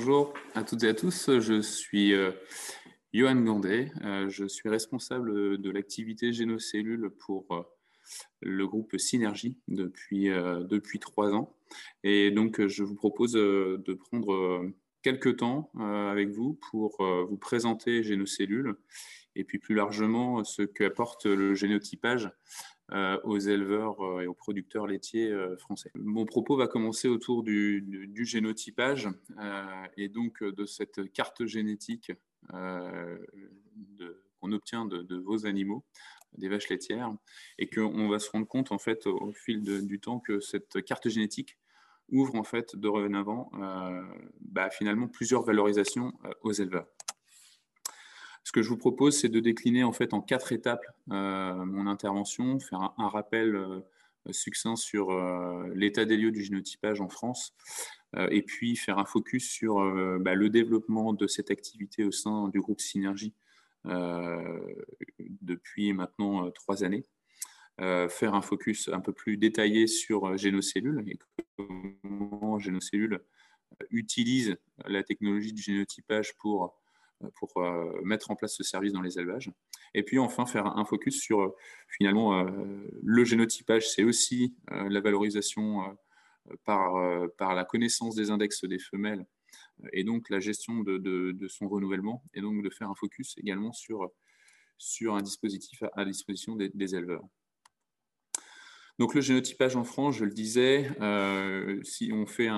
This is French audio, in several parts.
bonjour à toutes et à tous. Je suis euh, Johan Gandet. Euh, je suis responsable de l'activité Génocellule pour euh, le groupe Synergie depuis, depuis trois ans. Et donc, je vous propose de prendre quelques temps avec vous pour vous présenter Génocellule et puis plus largement ce qu'apporte le génotypage euh, aux éleveurs euh, et aux producteurs laitiers euh, français. Mon propos va commencer autour du, génotypage et donc de cette carte génétique qu'on obtient de, vos animaux, des vaches laitières, et qu'on va se rendre compte en fait au fil du temps que cette carte génétique ouvre en fait dorénavant bah, finalement plusieurs valorisations aux éleveurs. Ce que je vous propose, c'est de décliner en fait en quatre étapes euh, mon intervention, faire un, rappel euh, succinct sur euh, l'état des lieux du génotypage en France, et puis faire un focus sur bah, le développement de cette activité au sein du groupe Synergie depuis maintenant trois années. faire un focus un peu plus détaillé sur Génocellule et comment Génocellule utilise la technologie du génotypage pour pour euh, mettre en place ce service dans les élevages. Et puis enfin faire un focus sur euh, finalement euh, le génotypage, c'est aussi la valorisation par, par la connaissance des index des femelles et donc la gestion de, de, son renouvellement et donc de faire un focus également sur, sur un dispositif à, disposition des éleveurs. Donc le génotypage en France, je le disais, euh, si on fait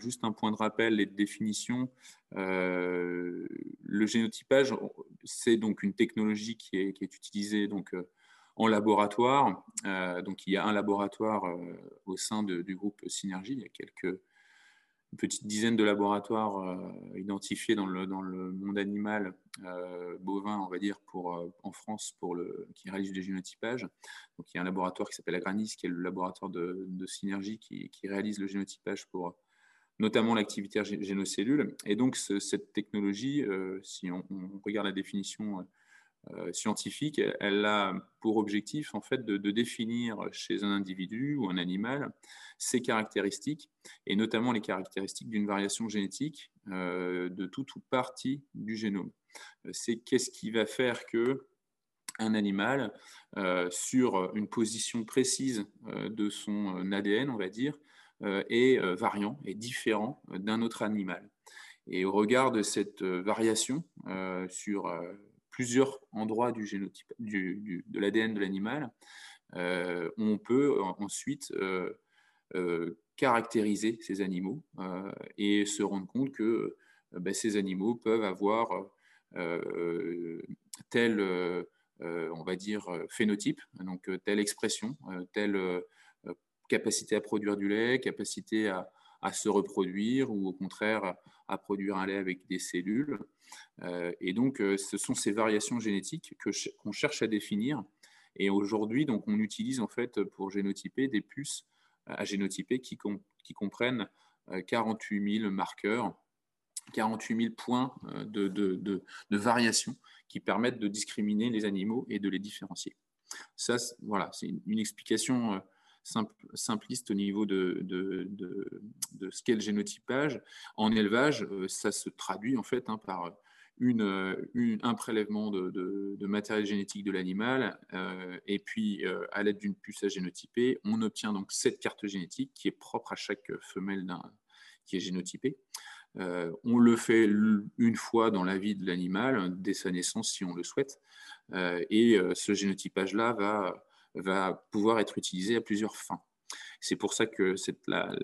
juste un point de rappel et de définition, euh, le génotypage, c'est donc une technologie qui est, utilisée donc, euh, en laboratoire. donc il y a un laboratoire au sein du groupe Synergie, il y a quelques une petite dizaine de laboratoires euh, identifiés dans le, dans le, monde animal euh, bovin, on va dire, pour, euh, en France, pour le, qui réalise des génotypages. Donc, il y a un laboratoire qui s'appelle Agranis, qui est le laboratoire de, synergie qui, qui, réalise le génotypage pour notamment l'activité génocellule. Et donc, cette technologie, si on, regarde la définition scientifique, elle a pour objectif en fait de, définir chez un individu ou un animal ses caractéristiques et notamment les caractéristiques d'une variation génétique euh, de toute ou partie du génome. Euh, c'est qu'est-ce qui va faire que un animal sur une position précise de son ADN, on va dire, est variant, est différent d'un autre animal. Et au regard de cette variation sur plusieurs endroits du génotype, du, de l'ADN de l'animal, euh, on peut ensuite euh, euh, caractériser ces animaux et se rendre compte que ben, ces animaux peuvent avoir tel, on va dire, phénotype, donc telle expression, telle capacité à produire du lait, capacité à, à se reproduire ou au contraire à produire un lait avec des cellules. Euh, et donc, euh, ce sont ces variations génétiques qu'on cherche à définir. Et aujourd'hui, donc, on utilise en fait pour génotyper des puces à génotyper qui, comprennent 48 euh, 000 marqueurs, 48 000 points de variation qui permettent de discriminer les animaux et de les différencier. Ça, voilà, c'est une explication simpliste au niveau de, de, ce qu'est le génotypage. En élevage, euh, ça se traduit en fait hein, par une, un prélèvement de, matériel génétique de l'animal, euh, et puis euh, à l'aide d'une puce à génotyper, on obtient donc cette carte génétique qui est propre à chaque femelle qui est génotypée. on le fait une fois dans la vie de l'animal, dès sa naissance si on le souhaite, et ce génotypage-là va va pouvoir être utilisé à plusieurs fins. C'est pour ça que cette, la,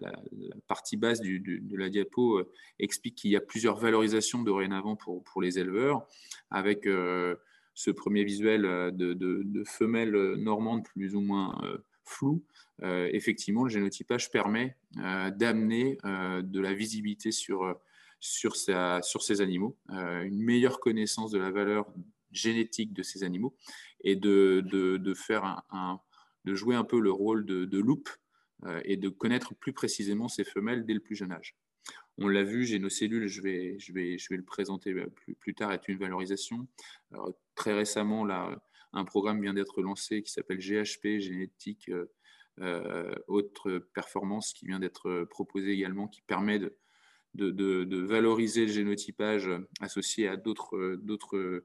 partie basse de la diapo euh, explique qu'il y a plusieurs valorisations dorénavant pour, pour les éleveurs, avec euh, ce premier visuel euh, de, femelles normandes plus ou moins floues. effectivement, le génotypage permet d'amener de la visibilité sur, sur, sur ces animaux, une meilleure connaissance de la valeur génétique de ces animaux et de, de, de jouer un peu le rôle de, de loupe euh, et de connaître plus précisément ces femelles dès le plus jeune âge. On l'a vu, Génocellules, je vais, je, vais, je vais le présenter plus, plus tard, est une valorisation. très récemment, là, un programme vient d'être lancé qui s'appelle GHP, Génétique euh, Haute Performance, qui vient d'être proposé également, qui permet de, de, valoriser le génotypage associé à d'autres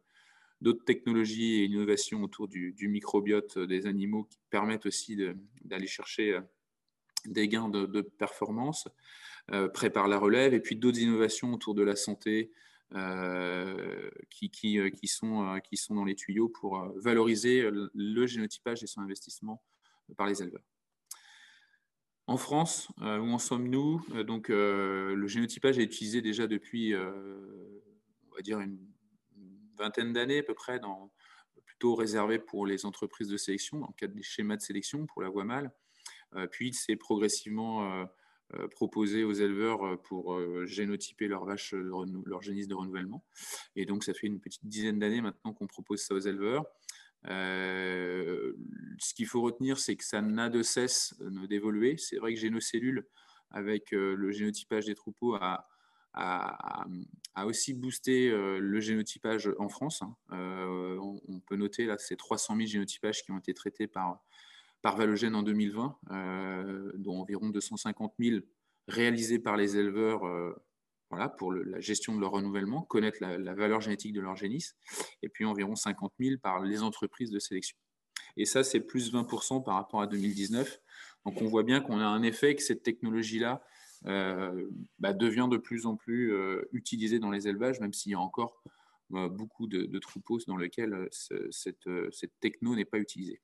technologies et innovations autour du, microbiote des animaux qui permettent aussi d'aller chercher des gains de, performance, prépare la relève, et puis d'autres innovations autour de la santé, euh, qui, qui, euh, qui, sont, euh, qui sont dans les tuyaux pour valoriser le génotypage et son investissement par les éleveurs. En France, où en sommes-nous? Le génotypage est utilisé déjà depuis, on va dire, une vingtaine d'années à peu près, plutôt réservé pour les entreprises de sélection, dans le cadre des schémas de sélection pour la voie mâle. puis, c'est progressivement euh, proposé aux éleveurs euh, pour euh, génotyper leurs vaches, leur génisses de renouvellement. Et donc, ça fait une petite dizaine d'années maintenant qu'on propose ça aux éleveurs. ce qu'il faut retenir, c'est que ça n'a de cesse d'évoluer. C'est vrai que Génocellule, avec le génotypage des troupeaux, a, a, aussi boosté le génotypage en France. Hein. on, peut noter là ces 300 000 génotypages qui ont été traités par, par Valogène en 2020, euh, dont environ 250 000 réalisés par les éleveurs euh, voilà, pour la gestion de leur renouvellement, connaître la, valeur génétique de leur génisse, et puis environ 50 000 par les entreprises de sélection. Et ça, c'est plus 20% par rapport à 2019. Donc on voit bien qu'on a un effet que cette technologie-là euh, bah, devient de plus en plus utilisée dans les élevages, même s'il y a encore beaucoup de, troupeaux dans lesquels cette, techno n'est pas utilisée.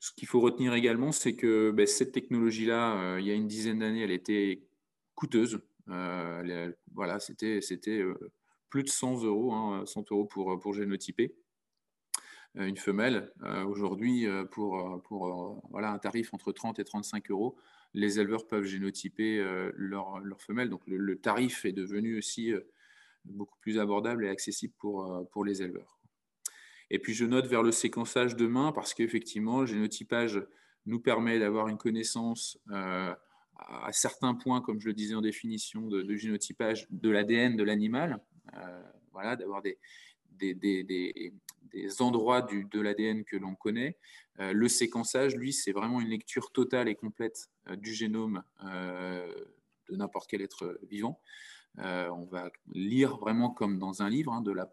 Ce qu'il faut retenir également, c'est que ben, cette technologie-là, euh, il y a une dizaine d'années, elle était coûteuse. Euh, voilà, c'était euh, plus de 100 euros, 100 hein, euros pour, pour génotyper une femelle. Aujourd'hui, pour, pour voilà, un tarif entre 30 et 35 euros, les éleveurs peuvent génotyper leur, leur femelle. Donc le, tarif est devenu aussi beaucoup plus abordable et accessible pour, pour les éleveurs. Et puis je note vers le séquençage demain parce qu'effectivement, le génotypage nous permet d'avoir une connaissance euh, à certains points, comme je le disais en définition de, génotypage, de l'ADN de l'animal, euh, voilà, d'avoir des, des, endroits du, de l'ADN que l'on connaît. Euh, le séquençage, lui, c'est vraiment une lecture totale et complète du génome de n'importe quel être vivant. on va lire vraiment comme dans un livre, hein, de la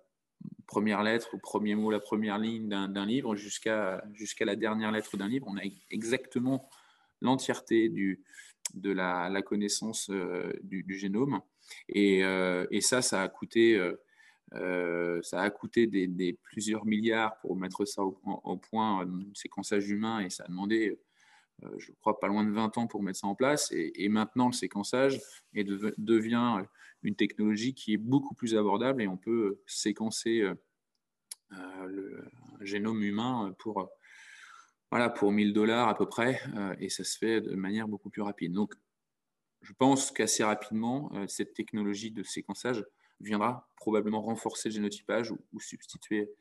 première lettre, au premier mot, la première ligne d'un livre, jusqu'à jusqu'à la dernière lettre d'un livre. On a exactement l'entièreté de la, connaissance euh, du, génome. Et, euh, et, ça, ça a coûté, euh, ça a coûté des, plusieurs milliards pour mettre ça au, point, un séquençage humain, et ça a demandé je crois, pas loin de 20 ans pour mettre ça en place. Et, maintenant, le séquençage devient une technologie qui est beaucoup plus abordable et on peut séquencer euh, euh, le génome humain pour, voilà, pour 1000 dollars à peu près euh, et ça se fait de manière beaucoup plus rapide. Donc, je pense qu'assez rapidement, cette technologie de séquençage viendra probablement renforcer le génotypage ou, substituer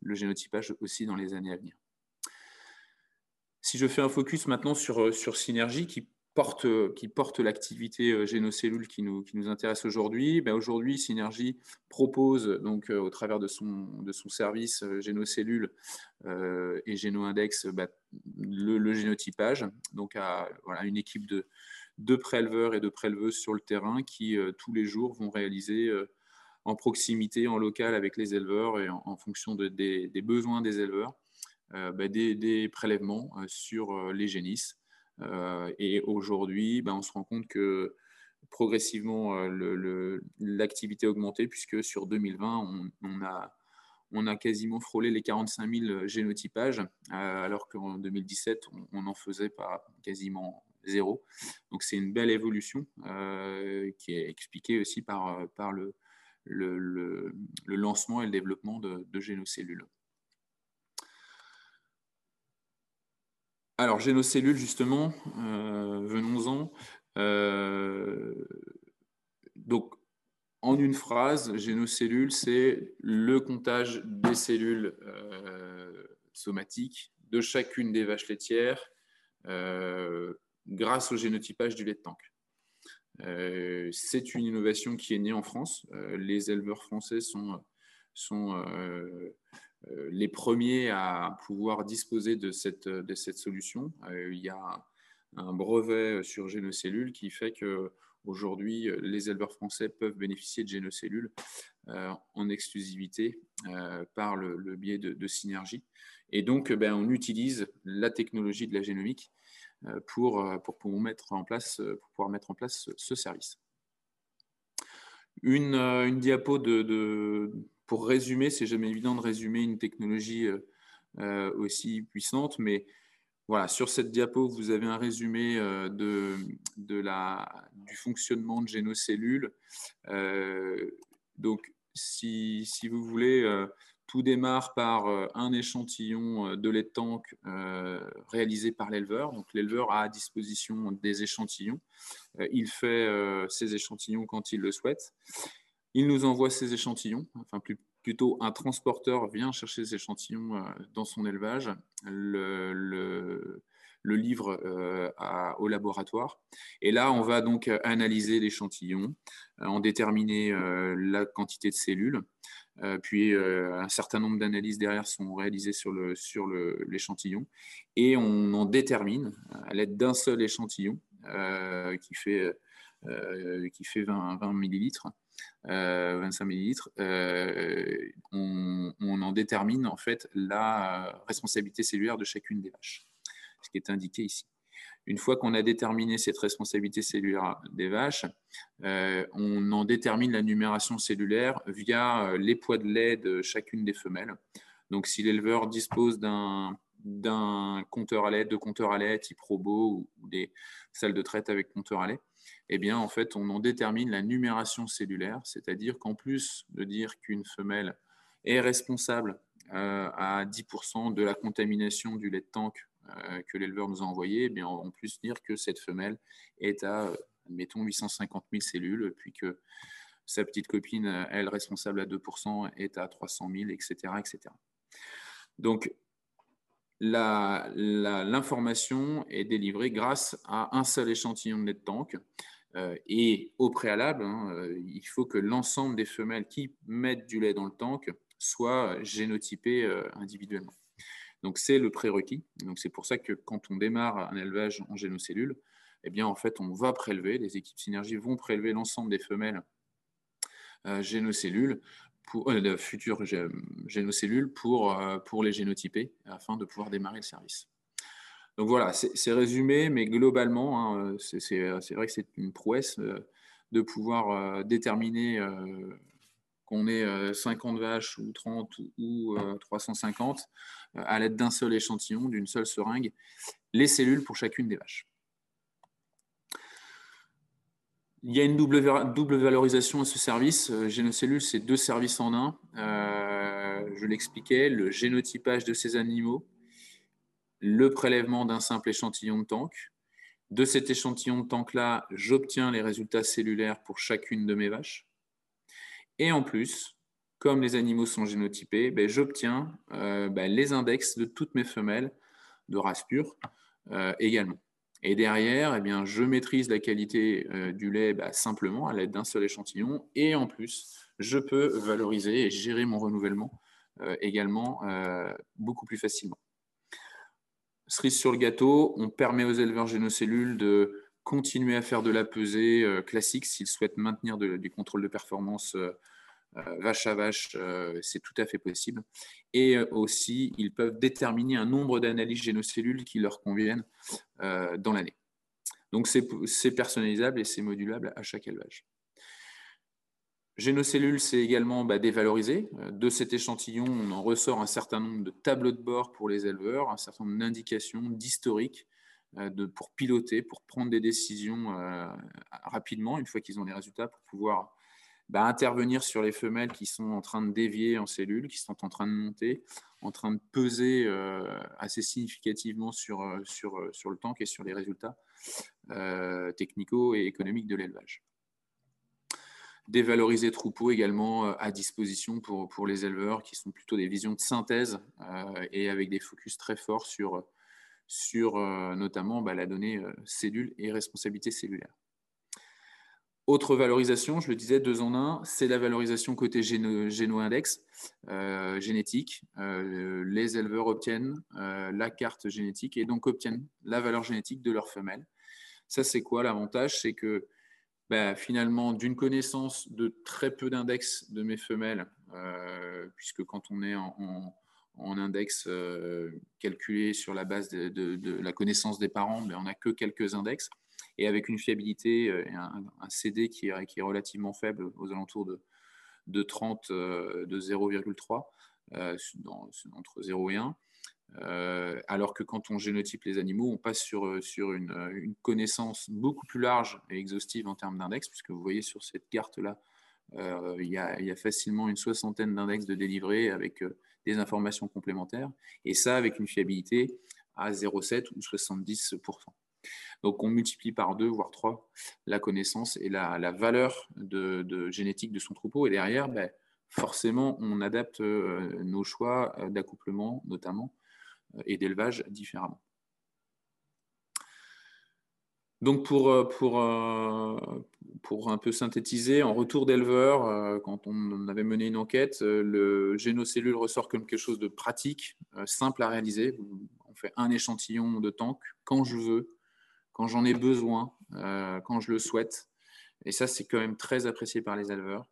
le génotypage aussi dans les années à venir. Si je fais un focus maintenant sur, sur Synergie, qui porte, qui porte l'activité euh, génocellule qui nous, qui intéresse aujourd'hui. Ben aujourd'hui, Synergie propose, donc, euh, au travers de son, service euh, génocellule et génoindex, ben, le, génotypage. Donc, à une équipe de, de préleveurs et de préleveuses sur le terrain qui, tous les jours, vont réaliser en proximité, en local avec les éleveurs et en, fonction de, des, besoins des éleveurs, ben, des, des, prélèvements sur les génisses. Euh, et aujourd'hui, ben, on se rend compte que progressivement, euh, l'activité a augmenté, puisque sur 2020, on, a, on quasiment frôlé les 45 000 génotypages, euh, alors qu'en 2017, on n'en faisait pas quasiment zéro. Donc c'est une belle évolution qui est expliquée aussi par le, le, lancement et le développement de, de génocellules. Alors, génocellules, justement, euh, venons-en. Euh, donc, en une phrase, génocellules, c'est le comptage des cellules euh, somatiques de chacune des vaches laitières grâce au génotypage du lait de tank. C'est une innovation qui est née en France. les éleveurs français sont, euh, les premiers à pouvoir disposer de cette, de solution. Euh, il y a un brevet sur Génocellules qui fait que Aujourd'hui, les éleveurs français peuvent bénéficier de génocellules en exclusivité par le, biais de, synergie. Et donc, ben, on utilise la technologie de la génomique pour, pour, pouvoir, mettre en place, pour pouvoir mettre en place ce, service. Une, diapo pour résumer, c'est jamais évident de résumer une technologie aussi puissante, mais voilà, sur cette diapo, vous avez un résumé euh, de, la, du fonctionnement de génocellules. Euh, donc, si, vous voulez, euh, tout démarre par un échantillon de lait de tank réalisé par l'éleveur. Donc, l'éleveur a à disposition des échantillons. il fait ces échantillons quand il le souhaite. Il nous envoie ces échantillons, enfin plutôt un transporteur vient chercher ces échantillons euh, dans son élevage, le, le, livre euh, au laboratoire. Et là, on va donc analyser l'échantillon, euh, en déterminer la quantité de cellules. puis un certain nombre d'analyses derrière sont réalisées sur l'échantillon. Le, sur et on en détermine, à l'aide d'un seul échantillon, qui fait, qui fait 20, 20 millilitres, 25 euh, millilitres, euh, on, en détermine en fait la responsabilité cellulaire de chacune des vaches, ce qui est indiqué ici. Une fois qu'on a déterminé cette responsabilité cellulaire des vaches, euh, on en détermine la numération cellulaire via les poids de lait de chacune des femelles. Donc, si l'éleveur dispose d'un compteur à lait, de compteurs à lait type robot ou, des salles de traite avec compteur à lait, eh bien, en fait, on en détermine la numération cellulaire, c'est-à-dire qu'en plus de dire qu'une femelle est responsable euh, à 10% de la contamination du lait de tank euh, que l'éleveur nous a envoyé, bien, on peut dire que cette femelle est à, admettons, 850 000 cellules, puis que sa petite copine, elle, responsable à 2%, est à 300 000, etc. etc. Donc, l'information est délivrée grâce à un seul échantillon de lait de tank. Euh, et au préalable, hein, euh, il faut que l'ensemble des femelles qui mettent du lait dans le tank soient génotypées euh, individuellement. Donc c'est le prérequis. Donc c'est pour ça que quand on démarre un élevage en génocellules, eh bien en fait on va prélever, les équipes synergie vont prélever l'ensemble des femelles génocellules pour, de futures génocellules pour, pour les génotyper afin de pouvoir démarrer le service. Donc voilà, c'est résumé, mais globalement, hein, c'est vrai que c'est une prouesse euh, de pouvoir euh, déterminer euh, qu'on ait 50 vaches ou 30 ou 350 à l'aide d'un seul échantillon, d'une seule seringue, les cellules pour chacune des vaches. Il y a une double, double valorisation à ce service. Génocellules, c'est deux services en un. je l'expliquais, le génotypage de ces animaux, le prélèvement d'un simple échantillon de tank. De cet échantillon de tank-là, j'obtiens les résultats cellulaires pour chacune de mes vaches. Et en plus, comme les animaux sont génotypés, ben, j'obtiens euh, ben, les index de toutes mes femelles de race pure euh, également. Et derrière, eh bien, je maîtrise la qualité euh, du lait ben, simplement à l'aide d'un seul échantillon. Et en plus, je peux valoriser et gérer mon renouvellement également beaucoup plus facilement cerise sur le gâteau, on permet aux éleveurs génocellules de continuer à faire de la pesée euh, classique s'ils souhaitent maintenir du contrôle de performance euh, euh, vache à vache, c'est tout à fait possible. Et aussi, ils peuvent déterminer un nombre d'analyses génocellules qui leur conviennent dans l'année. Donc, c'est personnalisable et c'est modulable à chaque élevage. Génocellules, c'est également bah, dévalorisé. De cet échantillon, on en ressort un certain nombre de tableaux de bord pour les éleveurs, un certain nombre d'indications, d'historiques euh, pour piloter, pour prendre des décisions euh, rapidement, une fois qu'ils ont les résultats, pour pouvoir bah, intervenir sur les femelles qui sont en train de dévier en cellules, qui sont en train de monter, en train de peser assez significativement sur, sur, sur le tank et sur les résultats technico et économiques de l'élevage. Dévaloriser troupeaux également euh, à disposition pour, pour les éleveurs qui sont plutôt des visions de synthèse euh, et avec des focus très forts sur, sur euh, notamment bah, la donnée cellule et responsabilité cellulaire. Autre valorisation, je le disais, deux en un, c'est la valorisation côté géno-index génétique. les éleveurs obtiennent la carte génétique et donc obtiennent la valeur génétique de leur femelle. Ça, c'est quoi l'avantage? C'est que bah, finalement d'une connaissance de très peu d'index de mes femelles, euh, puisque quand on est en, index euh, calculé sur la base de, la connaissance des parents, mais on n'a que quelques index, et avec une fiabilité, euh, un, un CD qui est, qui est, relativement faible, aux alentours de, de 30, de 0,3, entre 0 et 1. Euh, alors que quand on génotype les animaux, on passe sur, euh, sur une, euh, une, connaissance beaucoup plus large et exhaustive en termes d'index, puisque vous voyez sur cette carte-là, il, y a, il, y a, facilement une soixantaine d'index de délivrés avec des informations complémentaires, et ça avec une fiabilité à 0,7 ou 70%. Donc on multiplie par deux, voire trois, la connaissance et la, valeur de, génétique de son troupeau, et derrière, ben, forcément, on adapte nos choix d'accouplement notamment et d'élevage différemment. Donc pour, euh, euh, pour un peu synthétiser, en retour d'éleveur, euh, quand on avait mené une enquête, le génocellule ressort comme quelque chose de pratique, simple à réaliser. On fait un échantillon de tank quand je veux, quand j'en ai besoin, quand je le souhaite. Et ça, c'est quand même très apprécié par les éleveurs.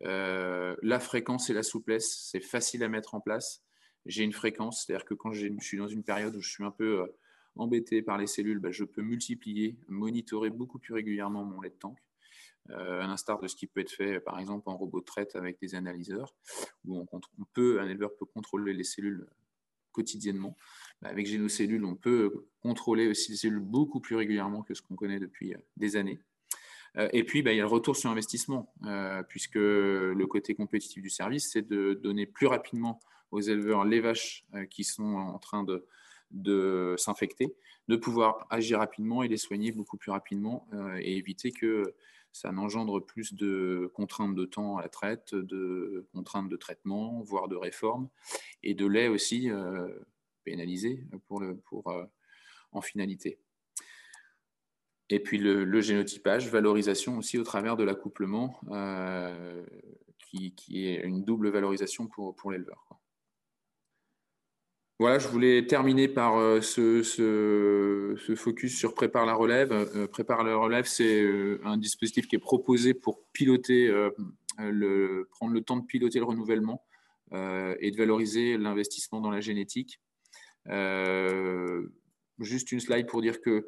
la fréquence et la souplesse, c'est facile à mettre en place j'ai une fréquence, c'est-à-dire que quand je suis dans une période où je suis un peu embêté par les cellules, bah, je peux multiplier, monitorer beaucoup plus régulièrement mon lait de tank, euh, à l'instar de ce qui peut être fait par exemple en robot traite avec des analyseurs, où on, peut, un éleveur peut contrôler les cellules quotidiennement. Bah, avec Génocellules, on peut contrôler aussi les cellules beaucoup plus régulièrement que ce qu'on connaît depuis euh, des années. Et puis, bah, il y a le retour sur investissement, puisque le côté compétitif du service, c'est de donner plus rapidement aux éleveurs les vaches euh, qui sont en train de, de s'infecter, de pouvoir agir rapidement et les soigner beaucoup plus rapidement euh, et éviter que ça n'engendre plus de contraintes de temps à la traite, de contraintes de traitement, voire de réforme, et de lait aussi euh, pénalisé pour pour, en finalité. Et puis le, génotypage, valorisation aussi au travers de l'accouplement, qui, qui, est une double valorisation pour, pour l'éleveur. Voilà, je voulais terminer par euh, ce, focus sur Prépare la relève. Euh, Prépare la relève, c'est euh, un dispositif qui est proposé pour piloter, le, prendre le temps de piloter le renouvellement et de valoriser l'investissement dans la génétique. juste une slide pour dire que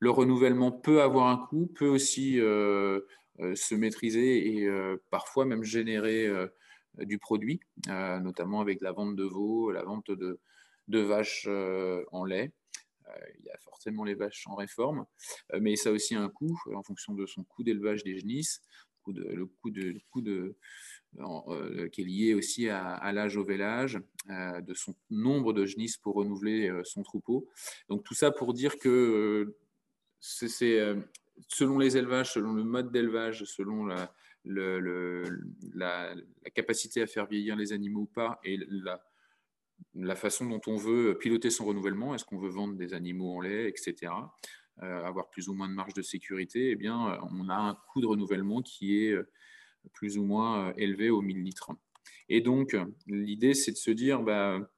le renouvellement peut avoir un coût, peut aussi se maîtriser et parfois même générer du produit, notamment avec la vente de veaux, la vente de, vaches euh, en lait. Euh, il y a forcément les vaches en réforme, euh, mais ça a aussi un coût en fonction de son coût d'élevage des genisses, le coût de, qui est lié aussi à, l'âge au vélage, de son nombre de genisses pour renouveler son troupeau. Donc tout ça pour dire que c'est selon les élevages, selon le mode d'élevage, selon la, la, capacité à faire vieillir les animaux ou pas, et la, façon dont on veut piloter son renouvellement, est-ce qu'on veut vendre des animaux en lait, etc., euh, avoir plus ou moins de marge de sécurité, eh bien, on a un coût de renouvellement qui est euh, plus ou moins euh, élevé au 1000 litres. Et donc, l'idée, c'est de se dire, bah,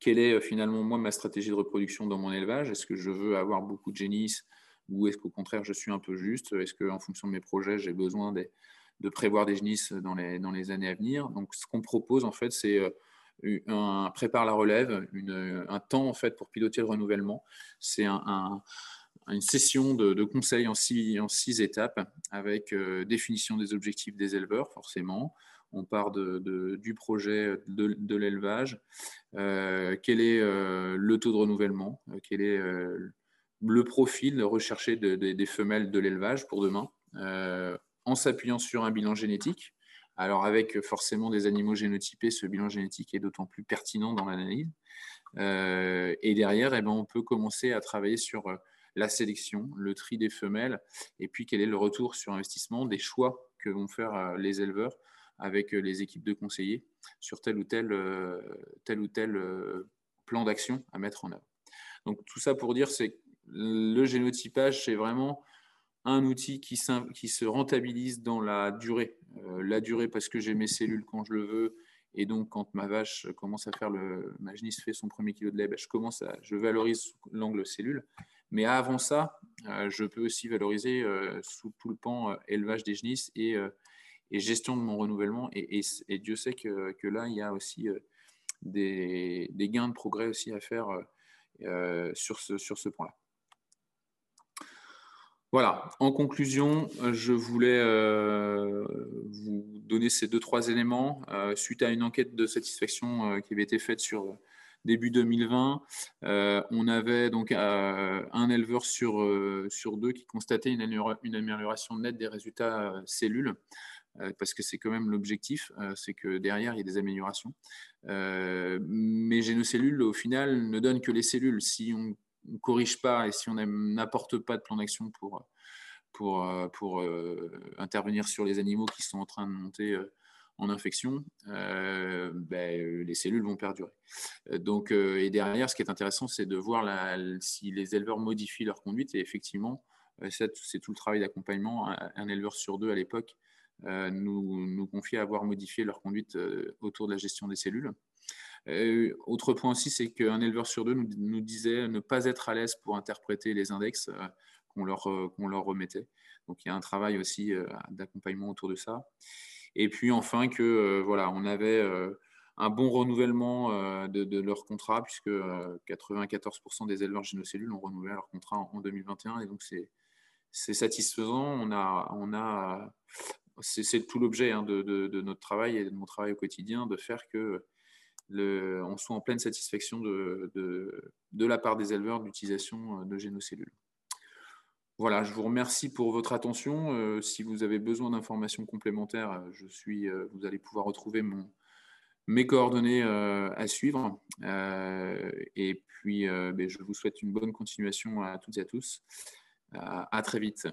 quelle est finalement, moi, ma stratégie de reproduction dans mon élevage? Est-ce que je veux avoir beaucoup de génisses ou est-ce qu'au contraire, je suis un peu juste? Est-ce qu'en fonction de mes projets, j'ai besoin de prévoir des génisses dans les, années à venir Donc, ce qu'on propose, en fait, c'est un, prépare la relève, un temps en fait pour piloter le renouvellement. C'est une session de, conseils en six, étapes avec euh, définition des objectifs des éleveurs, forcément. On part de, du projet de, l'élevage. Euh, quel est euh, le taux de renouvellement? Quel est le profil recherché des femelles de l'élevage pour demain? En s'appuyant sur un bilan génétique alors avec forcément des animaux génotypés, ce bilan génétique est d'autant plus pertinent dans l'analyse. Euh, et derrière, eh ben, on peut commencer à travailler sur euh, la sélection, le tri des femelles, et puis quel est le retour sur investissement des choix que vont faire euh, les éleveurs avec les équipes de conseillers sur tel ou tel, tel, ou tel plan d'action à mettre en œuvre. Donc tout ça pour dire, c'est le génotypage, c'est vraiment un outil qui, qui, se rentabilise dans la durée. Euh, la durée parce que j'ai mes cellules quand je le veux, et donc quand ma vache commence à faire le, ma genisse fait son premier kilo de lait, ben, je commence à, je valorise l'angle cellule. Mais avant ça, je peux aussi valoriser sous tout le pan élevage des genisses et, gestion de mon renouvellement. Et, Dieu sait que, là, il y a aussi des, gains de progrès aussi à faire sur ce, sur ce point-là. Voilà, en conclusion, je voulais vous donner ces deux, trois éléments. suite à une enquête de satisfaction qui avait été faite sur début 2020, euh, on avait donc euh, un éleveur sur, euh, deux qui constatait une, amélioration nette des résultats cellules parce que c'est quand même l'objectif, c'est que derrière, il y a des améliorations. mais génocellules, au final, ne donnent que les cellules. Si on ne corrige pas et si on n'apporte pas de plan d'action pour, pour, pour intervenir sur les animaux qui sont en train de monter en infection, euh, ben, euh, les cellules vont perdurer. Euh, donc, et derrière, ce qui est intéressant, c'est de voir si les éleveurs modifient leur conduite. Et effectivement, c'est tout le travail d'accompagnement. Un, éleveur sur deux à l'époque nous, nous confiait avoir modifié leur conduite autour de la gestion des cellules. Autre point aussi, c'est qu'un éleveur sur deux nous, disait ne pas être à l'aise pour interpréter les index qu'on leur, qu'on leur remettait. Donc il y a un travail aussi d'accompagnement autour de ça. Et puis enfin que euh, voilà, on avait euh, un bon renouvellement euh, de, leur contrat, puisque 94% des éleveurs génocellules ont renouvelé leur contrat en, 2021. Et donc, c'est satisfaisant. On a, c'est tout l'objet hein, de, notre travail et de mon travail au quotidien, de faire que on soit en pleine satisfaction de, la part des éleveurs d'utilisation de génocellules. Voilà, je vous remercie pour votre attention. Euh, si vous avez besoin d'informations complémentaires, euh, je suis, euh, vous allez pouvoir retrouver mes coordonnées à suivre. et puis, ben, je vous souhaite une bonne continuation à toutes et à tous. à très vite.